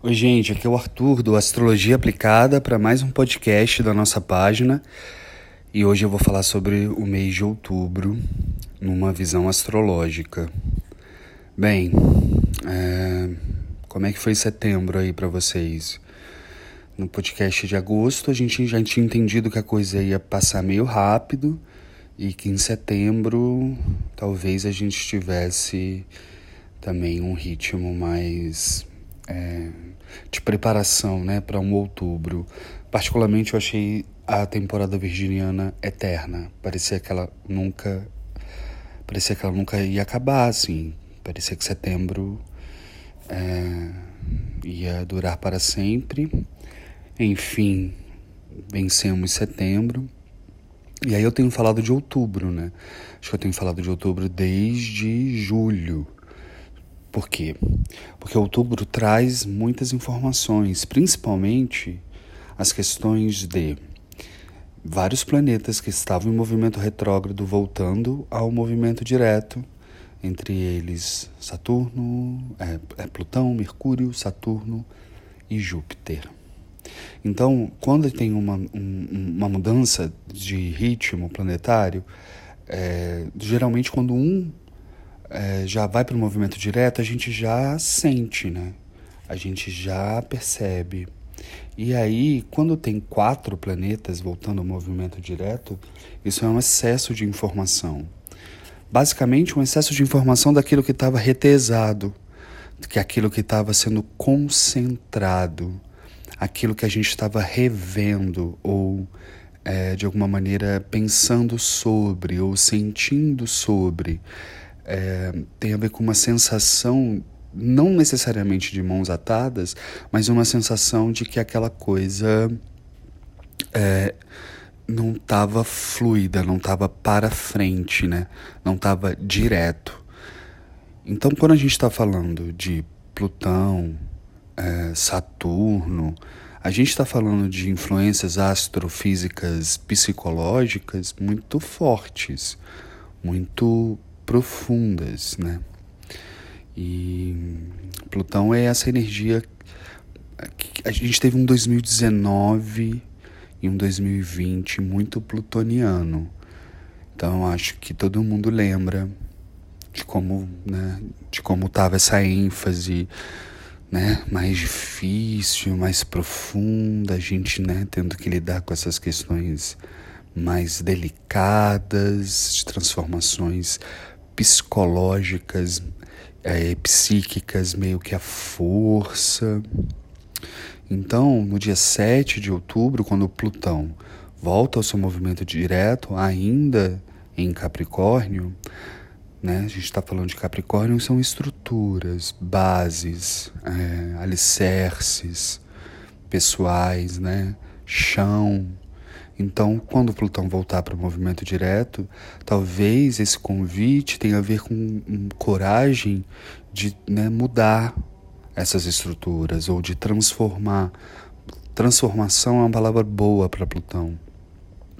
Oi, gente, aqui é o Arthur do Astrologia Aplicada para mais um podcast da nossa página. E hoje eu vou falar sobre o mês de outubro numa visão astrológica. Bem, é... como é que foi setembro aí para vocês? No podcast de agosto a gente já tinha entendido que a coisa ia passar meio rápido e que em setembro talvez a gente tivesse também um ritmo mais é, de preparação né, para um outubro. Particularmente eu achei a temporada virginiana eterna. Parecia que ela nunca. Parecia que ela nunca ia acabar, assim. Parecia que setembro é, ia durar para sempre. Enfim, vencemos setembro. E aí eu tenho falado de outubro, né? Acho que eu tenho falado de outubro desde julho. Por quê? Porque outubro traz muitas informações, principalmente as questões de vários planetas que estavam em movimento retrógrado voltando ao movimento direto, entre eles Saturno, é, é Plutão, Mercúrio, Saturno e Júpiter. Então, quando tem uma, um, uma mudança de ritmo planetário, é, geralmente quando um é, já vai para o movimento direto, a gente já sente, né? A gente já percebe. E aí, quando tem quatro planetas voltando ao movimento direto, isso é um excesso de informação. Basicamente, um excesso de informação daquilo que estava retesado, que aquilo que estava sendo concentrado, aquilo que a gente estava revendo ou é, de alguma maneira pensando sobre ou sentindo sobre é, tem a ver com uma sensação, não necessariamente de mãos atadas, mas uma sensação de que aquela coisa é, não estava fluida, não estava para frente, né? não estava direto. Então, quando a gente está falando de Plutão, é, Saturno, a gente está falando de influências astrofísicas psicológicas muito fortes, muito profundas, né? E Plutão é essa energia a gente teve um 2019 e um 2020 muito plutoniano. Então acho que todo mundo lembra de como, né, de como tava essa ênfase, né, mais difícil, mais profunda, a gente, né, tendo que lidar com essas questões mais delicadas, de transformações psicológicas, é, psíquicas, meio que a força. Então, no dia 7 de outubro, quando Plutão volta ao seu movimento direto, ainda em Capricórnio, né? A gente está falando de Capricórnio, são estruturas, bases, é, alicerces pessoais, né? Chão, então, quando Plutão voltar para o movimento direto, talvez esse convite tenha a ver com um, coragem de né, mudar essas estruturas ou de transformar. Transformação é uma palavra boa para Plutão.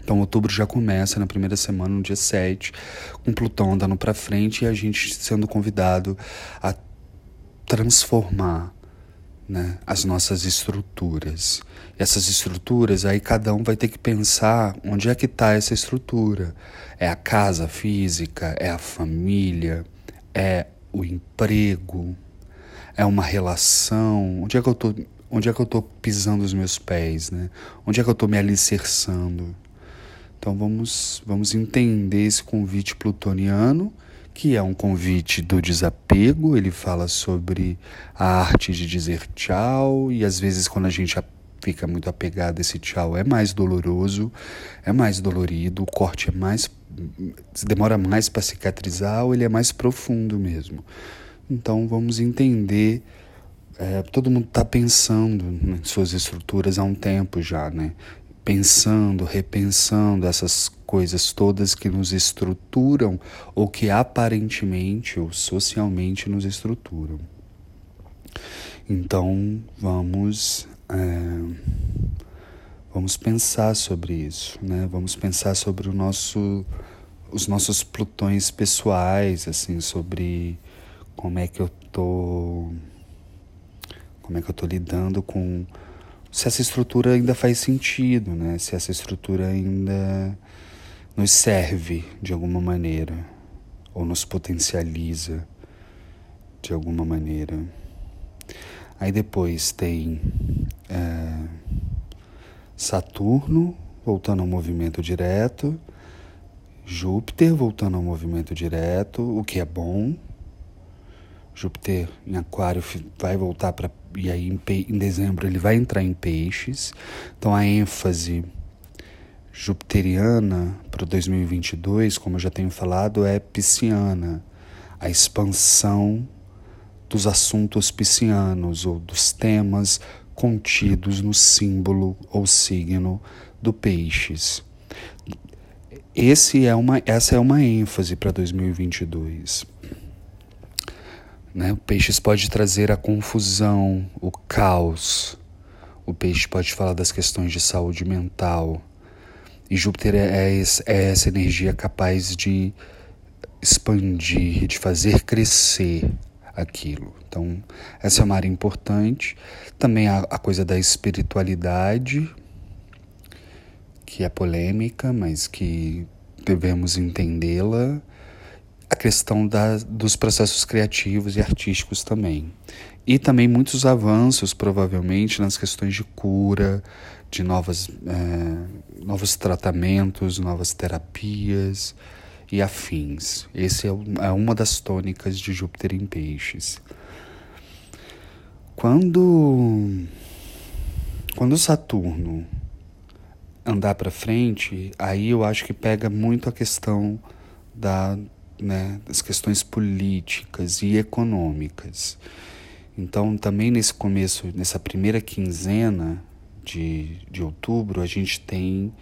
Então, outubro já começa na primeira semana, no dia 7, com Plutão andando para frente e a gente sendo convidado a transformar né, as nossas estruturas. E essas estruturas, aí cada um vai ter que pensar onde é que está essa estrutura. É a casa física, é a família, é o emprego, é uma relação. Onde é que eu tô, onde é que eu tô pisando os meus pés, né? Onde é que eu estou me alicerçando? Então vamos, vamos entender esse convite plutoniano que é um convite do desapego. Ele fala sobre a arte de dizer tchau, e às vezes, quando a gente fica muito apegado, esse tchau é mais doloroso, é mais dolorido, o corte é mais. demora mais para cicatrizar ou ele é mais profundo mesmo. Então vamos entender. É, todo mundo está pensando em suas estruturas há um tempo já, né? Pensando, repensando essas coisas todas que nos estruturam ou que aparentemente ou socialmente nos estruturam. Então vamos é, vamos pensar sobre isso, né? Vamos pensar sobre o nosso os nossos plutões pessoais, assim, sobre como é que eu tô Como é que eu estou lidando com se essa estrutura ainda faz sentido, né? Se essa estrutura ainda nos serve de alguma maneira ou nos potencializa de alguma maneira. Aí depois tem é, Saturno voltando ao movimento direto, Júpiter voltando ao movimento direto, o que é bom. Júpiter em Aquário vai voltar para. E aí em, em dezembro ele vai entrar em Peixes. Então a ênfase jupiteriana para 2022, como eu já tenho falado, é pisciana. A expansão dos assuntos piscianos ou dos temas contidos no símbolo ou signo do peixes. Esse é uma, essa é uma ênfase para 2022. Né? O peixes pode trazer a confusão, o caos. O peixe pode falar das questões de saúde mental. E Júpiter é, é, é essa energia capaz de expandir, de fazer crescer aquilo. Então, essa é uma área importante. Também a, a coisa da espiritualidade, que é polêmica, mas que devemos entendê-la. Questão da, dos processos criativos e artísticos também. E também muitos avanços, provavelmente, nas questões de cura, de novas, é, novos tratamentos, novas terapias e afins. Esse é, é uma das tônicas de Júpiter em Peixes. Quando quando Saturno andar para frente, aí eu acho que pega muito a questão da, né, das questões políticas e econômicas. Então, também nesse começo, nessa primeira quinzena de, de outubro, a gente tem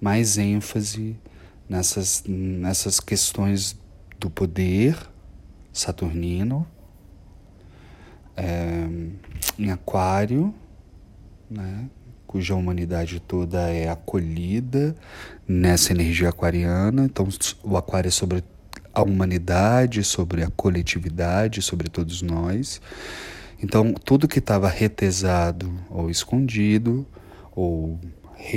mais ênfase nessas, nessas questões do poder saturnino, é, em Aquário, né, cuja humanidade toda é acolhida nessa energia aquariana. Então, o Aquário é sobre a humanidade, sobre a coletividade, sobre todos nós. Então, tudo que estava retesado ou escondido, ou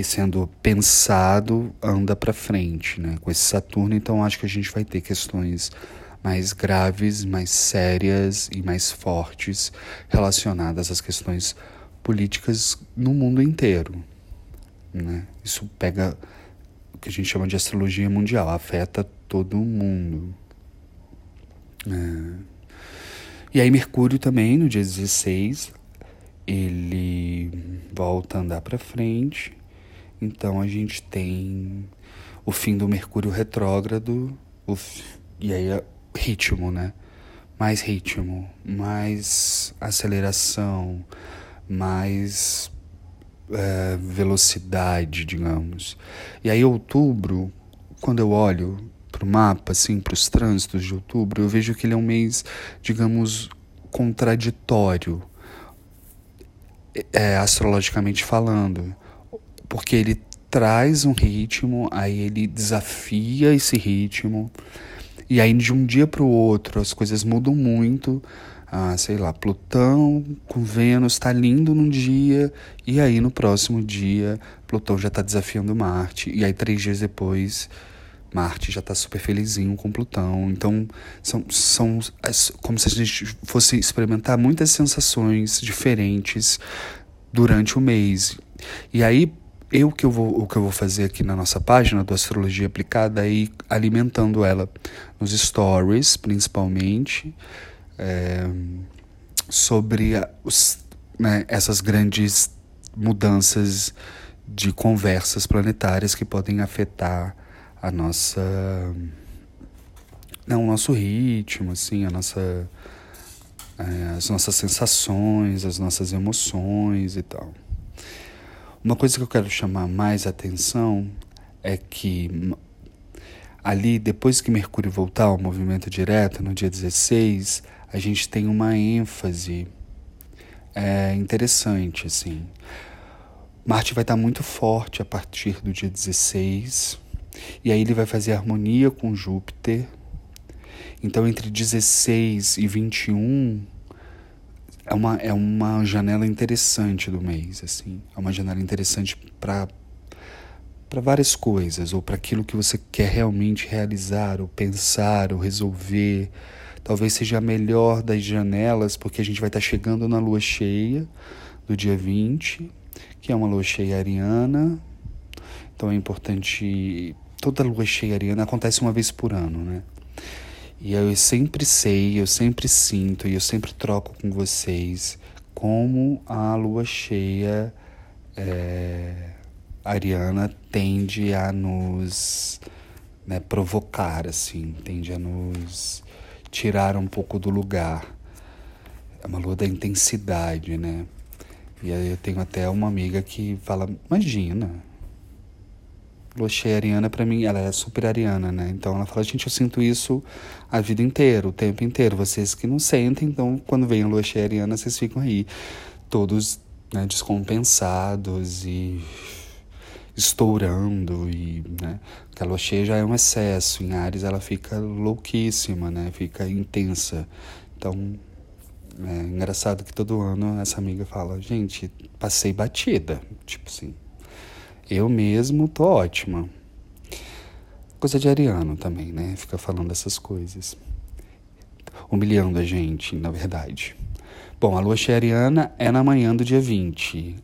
sendo pensado anda para frente, né? Com esse Saturno, então acho que a gente vai ter questões mais graves, mais sérias e mais fortes relacionadas às questões políticas no mundo inteiro, né? Isso pega o que a gente chama de astrologia mundial, afeta todo mundo. É. E aí Mercúrio também, no dia 16, ele volta a andar para frente então a gente tem o fim do Mercúrio retrógrado, o, e aí é ritmo, né? Mais ritmo, mais aceleração, mais é, velocidade, digamos. E aí outubro, quando eu olho para o mapa, assim, para os trânsitos de outubro, eu vejo que ele é um mês, digamos, contraditório, é, astrologicamente falando porque ele traz um ritmo, aí ele desafia esse ritmo, e aí de um dia para o outro as coisas mudam muito. Ah, sei lá, Plutão com Vênus está lindo num dia, e aí no próximo dia Plutão já está desafiando Marte, e aí três dias depois Marte já está super felizinho com Plutão. Então, são, são como se a gente fosse experimentar muitas sensações diferentes durante o mês. E aí, eu que eu vou, o que eu vou fazer aqui na nossa página do Astrologia Aplicada é ir alimentando ela nos stories, principalmente, é, sobre a, os, né, essas grandes mudanças de conversas planetárias que podem afetar a nossa não, o nosso ritmo, assim, a nossa, é, as nossas sensações, as nossas emoções e tal. Uma coisa que eu quero chamar mais atenção é que ali, depois que Mercúrio voltar ao movimento direto, no dia 16, a gente tem uma ênfase é, interessante, assim. Marte vai estar muito forte a partir do dia 16, e aí ele vai fazer harmonia com Júpiter. Então, entre 16 e 21, é uma, é uma janela interessante do mês, assim. É uma janela interessante para para várias coisas, ou para aquilo que você quer realmente realizar, ou pensar, ou resolver. Talvez seja a melhor das janelas, porque a gente vai estar tá chegando na lua cheia do dia 20, que é uma lua cheia ariana. Então é importante. Toda lua cheia ariana acontece uma vez por ano, né? E eu sempre sei, eu sempre sinto e eu sempre troco com vocês como a lua cheia é, ariana tende a nos né, provocar, assim, tende a nos tirar um pouco do lugar. É uma lua da intensidade, né? E aí eu tenho até uma amiga que fala, imagina, lua cheia ariana para mim, ela é super ariana, né? Então ela fala, gente, eu sinto isso a vida inteira, o tempo inteiro. Vocês que não sentem, então quando vem a lua cheia ariana, vocês ficam aí todos né, descompensados e estourando e, né? Porque a lua cheia já é um excesso. Em Ares ela fica louquíssima, né? Fica intensa. Então é engraçado que todo ano essa amiga fala, gente, passei batida, tipo assim. Eu mesmo tô ótima. Coisa de ariano também, né? Fica falando essas coisas. Humilhando a gente, na verdade. Bom, a lua cheia ariana é na manhã do dia 20,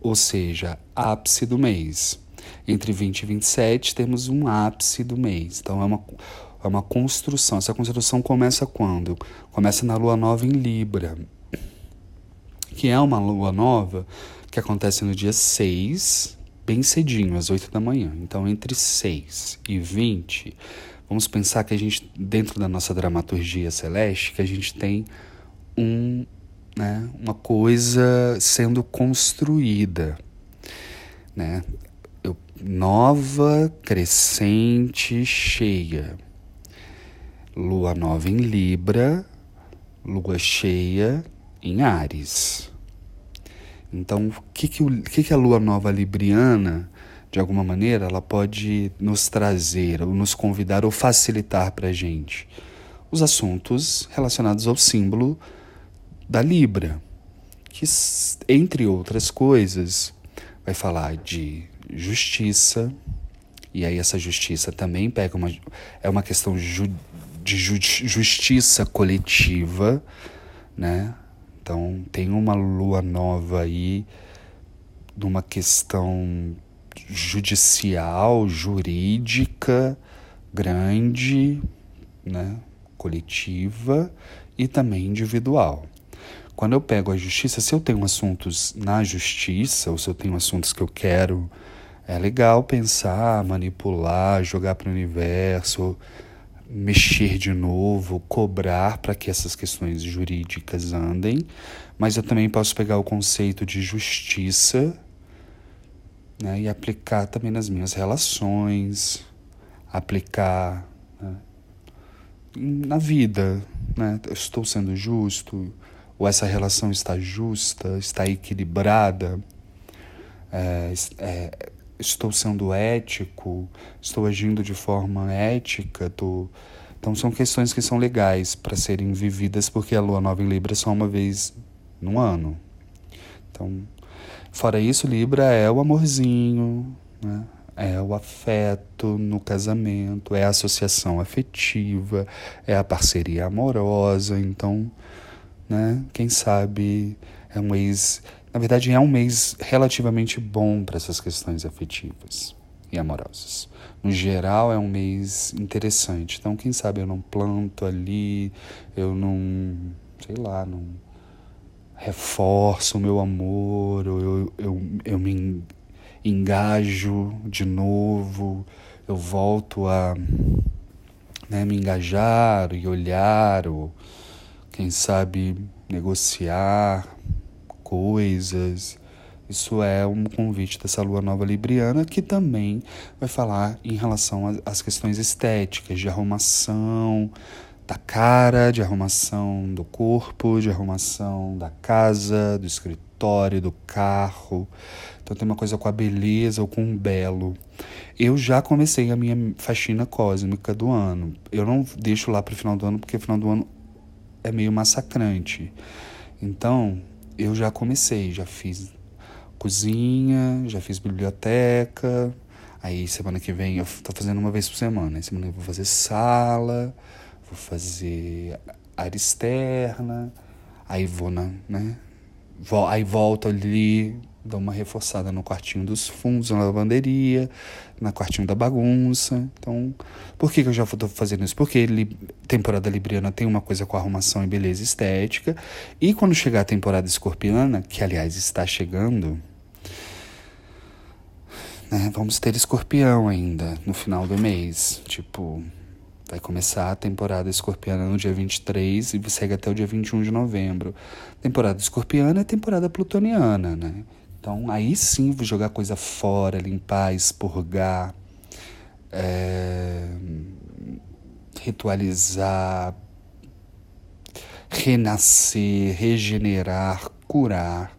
ou seja, ápice do mês. Entre 20 e 27 temos um ápice do mês. Então é uma, é uma construção. Essa construção começa quando? Começa na lua nova em Libra, que é uma lua nova que acontece no dia 6, bem cedinho, às 8 da manhã. Então, entre 6 e 20, vamos pensar que a gente, dentro da nossa dramaturgia celeste, que a gente tem um, né, uma coisa sendo construída. Né? Eu, nova, crescente, cheia. Lua nova em Libra, lua cheia em Ares. Então, o que, que, o, que, que a lua nova libriana, de alguma maneira, ela pode nos trazer, ou nos convidar, ou facilitar para a gente? Os assuntos relacionados ao símbolo da Libra, que, entre outras coisas, vai falar de justiça, e aí essa justiça também pega uma. É uma questão ju, de ju, justiça coletiva, né? Então, tem uma lua nova aí numa questão judicial, jurídica, grande, né, coletiva e também individual. Quando eu pego a justiça, se eu tenho assuntos na justiça, ou se eu tenho assuntos que eu quero, é legal pensar, manipular, jogar para o universo, mexer de novo, cobrar para que essas questões jurídicas andem, mas eu também posso pegar o conceito de justiça né, e aplicar também nas minhas relações, aplicar né, na vida. Né? Eu estou sendo justo? Ou essa relação está justa, está equilibrada? É, é, estou sendo ético, estou agindo de forma ética, tô... então são questões que são legais para serem vividas porque a lua nova em Libra é só uma vez no ano. Então, fora isso, Libra é o amorzinho, né? É o afeto no casamento, é a associação afetiva, é a parceria amorosa. Então, né? Quem sabe é um ex na verdade, é um mês relativamente bom para essas questões afetivas e amorosas. No geral, é um mês interessante. Então, quem sabe eu não planto ali, eu não, sei lá, não reforço o meu amor, ou eu, eu, eu me engajo de novo, eu volto a né, me engajar e olhar, ou quem sabe negociar coisas. Isso é um convite dessa lua nova libriana que também vai falar em relação às questões estéticas, de arrumação da cara, de arrumação do corpo, de arrumação da casa, do escritório, do carro. Então tem uma coisa com a beleza ou com o belo. Eu já comecei a minha faxina cósmica do ano. Eu não deixo lá para o final do ano porque final do ano é meio massacrante. Então, eu já comecei, já fiz cozinha, já fiz biblioteca. Aí semana que vem eu tô fazendo uma vez por semana. Aí semana que vem eu vou fazer sala, vou fazer área externa. Aí vou na, né? Aí volto ali, dou uma reforçada no quartinho dos fundos, na lavanderia, na quartinho da bagunça. Então, por que, que eu já estou fazendo isso? Porque ele, temporada libriana tem uma coisa com arrumação e beleza estética. E quando chegar a temporada escorpiana, que aliás está chegando, né, vamos ter escorpião ainda no final do mês. Tipo, vai começar a temporada escorpiana no dia 23 e segue até o dia 21 de novembro. Temporada escorpiana é temporada plutoniana, né? Então, aí sim vou jogar coisa fora, limpar, expurgar, é, ritualizar, renascer, regenerar, curar,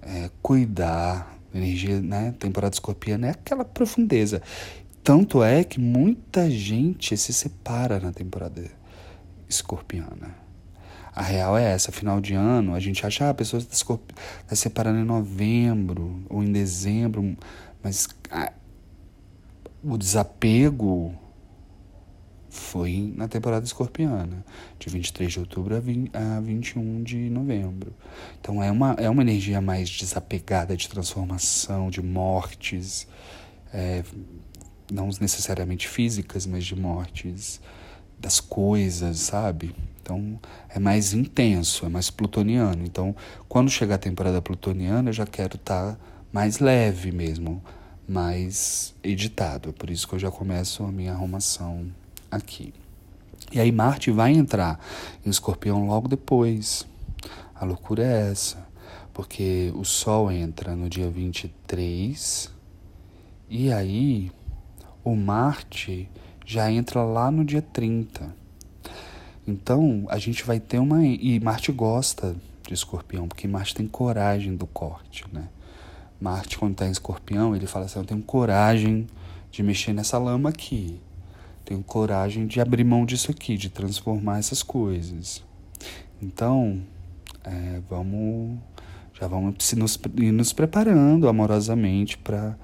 é, cuidar. Energia, né? Temporada escorpiana é aquela profundeza. Tanto é que muita gente se separa na temporada escorpiana. A real é essa, final de ano, a gente acha, ah, a pessoa está tá separando em novembro ou em dezembro, mas ah, o desapego foi na temporada escorpiana, de 23 de outubro a, 20, a 21 de novembro. Então é uma, é uma energia mais desapegada de transformação, de mortes, é, não necessariamente físicas, mas de mortes das coisas, sabe? Então é mais intenso, é mais plutoniano. Então, quando chegar a temporada plutoniana, eu já quero estar tá mais leve mesmo, mais editado. É por isso que eu já começo a minha arrumação aqui. E aí Marte vai entrar em Escorpião logo depois. A loucura é essa, porque o Sol entra no dia 23 e aí o Marte já entra lá no dia 30. Então, a gente vai ter uma. E Marte gosta de escorpião, porque Marte tem coragem do corte, né? Marte, quando está em escorpião, ele fala assim: Eu tenho coragem de mexer nessa lama aqui. Tenho coragem de abrir mão disso aqui, de transformar essas coisas. Então, é, vamos. Já vamos nos, ir nos preparando amorosamente para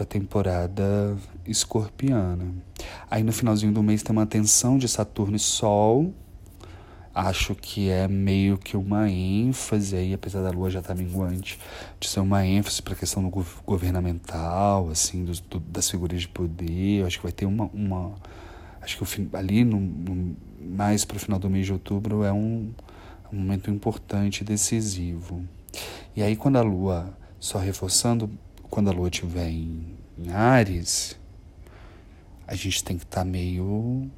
a temporada escorpiana. Aí no finalzinho do mês tem uma tensão de Saturno e Sol. Acho que é meio que uma ênfase aí, apesar da Lua já estar tá minguante, de ser uma ênfase para a questão do governamental, assim, dos, do, das figuras de poder. Acho que vai ter uma, uma acho que ali no, no mais para o final do mês de outubro é um, um momento importante e decisivo. E aí quando a Lua, só reforçando, quando a Lua estiver em, em Ares, a gente tem que estar tá meio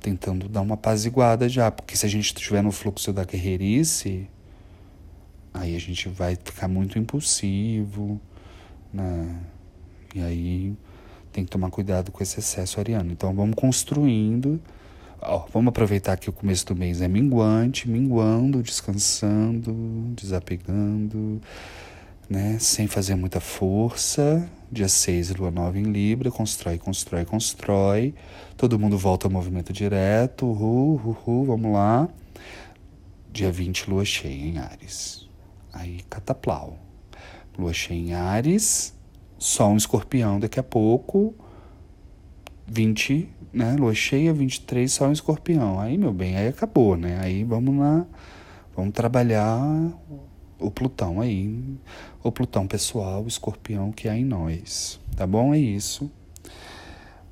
tentando dar uma apaziguada já, porque se a gente estiver no fluxo da guerreirice, aí a gente vai ficar muito impulsivo, né? E aí tem que tomar cuidado com esse excesso ariano. Então vamos construindo, ó, vamos aproveitar que o começo do mês é minguante, minguando, descansando, desapegando, né? Sem fazer muita força. Dia 6, lua nova em Libra, constrói, constrói, constrói. Todo mundo volta ao movimento direto. Uhul, uhul, vamos lá. Dia 20, lua cheia em Ares. Aí, cataplau. Lua cheia em Ares, Sol em Escorpião daqui a pouco. 20, né? Lua cheia, 23, Sol em Escorpião. Aí, meu bem, aí acabou, né? Aí vamos lá, vamos trabalhar o Plutão aí, o Plutão pessoal, o escorpião que há em nós. Tá bom? É isso.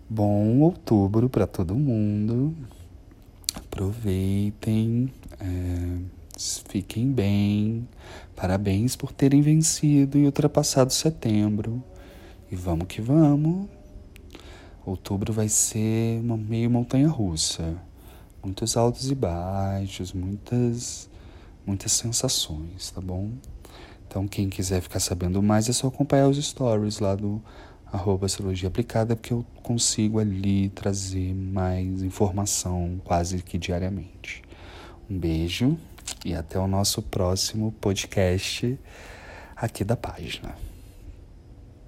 Bom outubro para todo mundo. Aproveitem, é, fiquem bem. Parabéns por terem vencido e ultrapassado setembro. E vamos que vamos. Outubro vai ser uma meio montanha russa. Muitos altos e baixos, muitas muitas sensações, tá bom? Então, quem quiser ficar sabendo mais, é só acompanhar os stories lá do arroba Aplicada, porque eu consigo ali trazer mais informação quase que diariamente. Um beijo e até o nosso próximo podcast aqui da página.